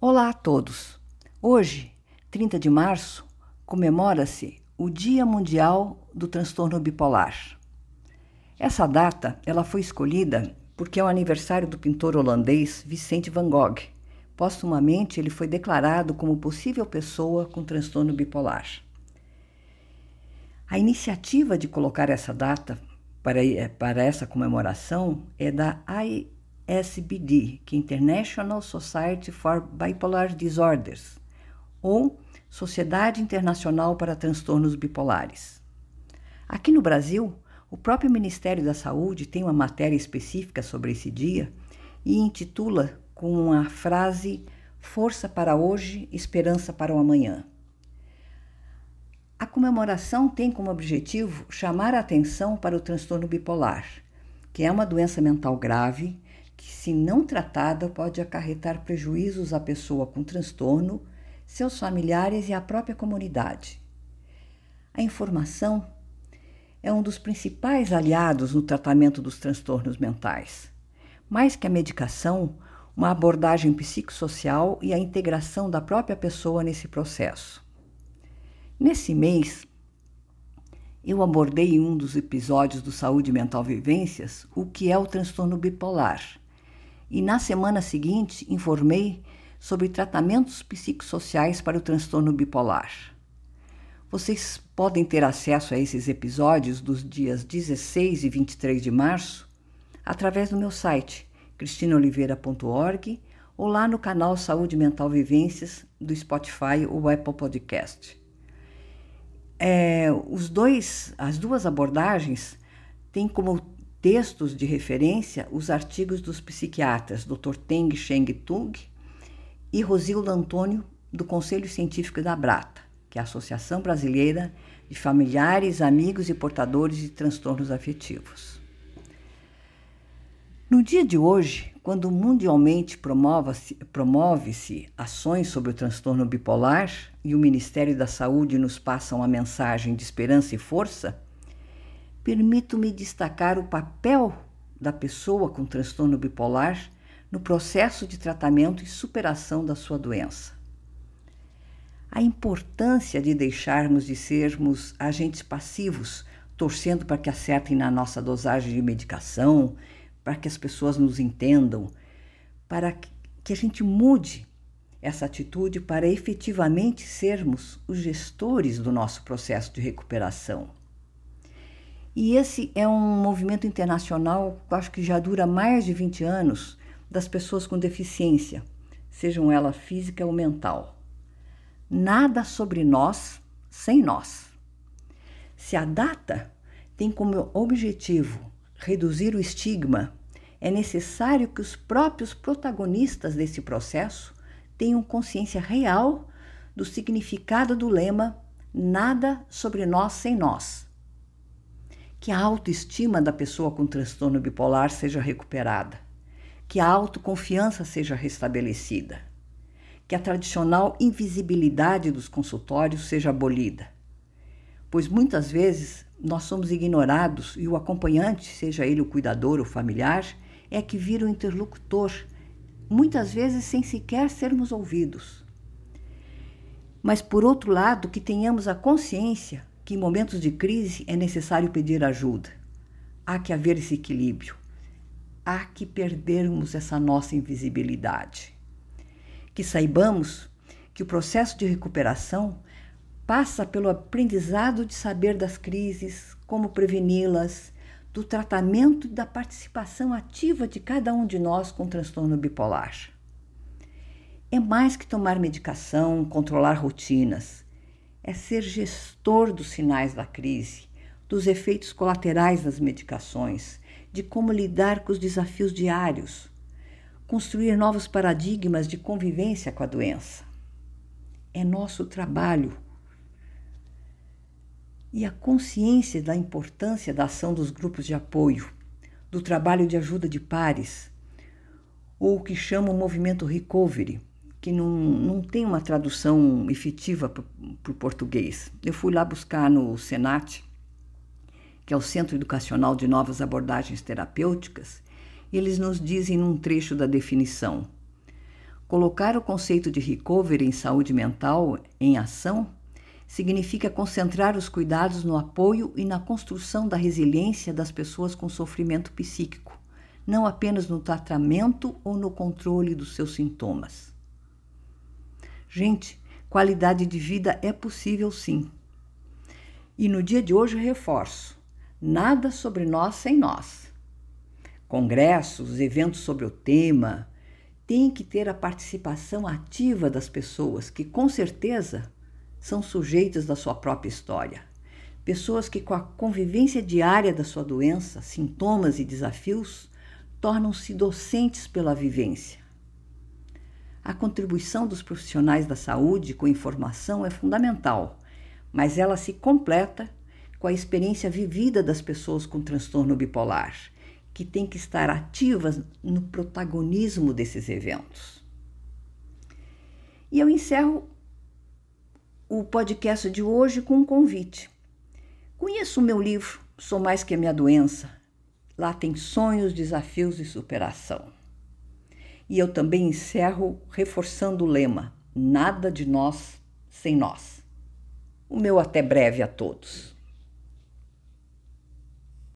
Olá a todos! Hoje, 30 de março, comemora-se o Dia Mundial do Transtorno Bipolar. Essa data ela foi escolhida porque é o aniversário do pintor holandês Vicente van Gogh. Postumamente, ele foi declarado como possível pessoa com transtorno bipolar. A iniciativa de colocar essa data para, para essa comemoração é da ISBD, que é International Society for Bipolar Disorders, ou Sociedade Internacional para Transtornos Bipolares. Aqui no Brasil, o próprio Ministério da Saúde tem uma matéria específica sobre esse dia e intitula com a frase Força para hoje, esperança para o amanhã. A comemoração tem como objetivo chamar a atenção para o transtorno bipolar, que é uma doença mental grave que, se não tratada, pode acarretar prejuízos à pessoa com transtorno, seus familiares e à própria comunidade. A informação é um dos principais aliados no tratamento dos transtornos mentais. Mais que a medicação, uma abordagem psicossocial e a integração da própria pessoa nesse processo. Nesse mês, eu abordei em um dos episódios do Saúde Mental Vivências o que é o transtorno bipolar. E na semana seguinte informei sobre tratamentos psicossociais para o transtorno bipolar. Vocês podem ter acesso a esses episódios dos dias 16 e 23 de março através do meu site cristinoliveira.org ou lá no canal Saúde Mental Vivências do Spotify ou Apple Podcast. É, os dois, as duas abordagens têm como textos de referência os artigos dos psiquiatras Dr. Teng Sheng Tung e Rosildo Antônio, do Conselho Científico da Brata que é a Associação Brasileira de Familiares, Amigos e Portadores de Transtornos Afetivos. No dia de hoje, quando mundialmente promove-se promove ações sobre o transtorno bipolar e o Ministério da Saúde nos passa uma mensagem de esperança e força, permito-me destacar o papel da pessoa com transtorno bipolar no processo de tratamento e superação da sua doença a importância de deixarmos de sermos agentes passivos, torcendo para que acertem na nossa dosagem de medicação, para que as pessoas nos entendam, para que a gente mude essa atitude para efetivamente sermos os gestores do nosso processo de recuperação. E esse é um movimento internacional acho que já dura mais de 20 anos das pessoas com deficiência, sejam ela física ou mental nada sobre nós sem nós. Se a data tem como objetivo reduzir o estigma, é necessário que os próprios protagonistas desse processo tenham consciência real do significado do lema Nada sobre nós sem nós. Que a autoestima da pessoa com transtorno bipolar seja recuperada, que a autoconfiança seja restabelecida que a tradicional invisibilidade dos consultórios seja abolida, pois muitas vezes nós somos ignorados e o acompanhante, seja ele o cuidador ou familiar, é que vira o interlocutor, muitas vezes sem sequer sermos ouvidos. Mas, por outro lado, que tenhamos a consciência que em momentos de crise é necessário pedir ajuda. Há que haver esse equilíbrio. Há que perdermos essa nossa invisibilidade que saibamos que o processo de recuperação passa pelo aprendizado de saber das crises, como preveni-las, do tratamento e da participação ativa de cada um de nós com transtorno bipolar. É mais que tomar medicação, controlar rotinas. É ser gestor dos sinais da crise, dos efeitos colaterais das medicações, de como lidar com os desafios diários, construir novos paradigmas de convivência com a doença. É nosso trabalho. E a consciência da importância da ação dos grupos de apoio, do trabalho de ajuda de pares, ou o que chama o movimento recovery, que não, não tem uma tradução efetiva para o português. Eu fui lá buscar no Senat, que é o Centro Educacional de Novas Abordagens Terapêuticas, eles nos dizem num trecho da definição: Colocar o conceito de recovery em saúde mental em ação significa concentrar os cuidados no apoio e na construção da resiliência das pessoas com sofrimento psíquico, não apenas no tratamento ou no controle dos seus sintomas. Gente, qualidade de vida é possível sim. E no dia de hoje reforço: nada sobre nós sem nós. Congressos, eventos sobre o tema, têm que ter a participação ativa das pessoas que, com certeza, são sujeitos da sua própria história. Pessoas que, com a convivência diária da sua doença, sintomas e desafios, tornam-se docentes pela vivência. A contribuição dos profissionais da saúde com informação é fundamental, mas ela se completa com a experiência vivida das pessoas com transtorno bipolar, que têm que estar ativas no protagonismo desses eventos. E eu encerro o podcast de hoje com um convite. Conheça o meu livro Sou Mais Que a Minha Doença. Lá tem sonhos, desafios e superação. E eu também encerro reforçando o lema: nada de nós sem nós. O meu até breve a todos.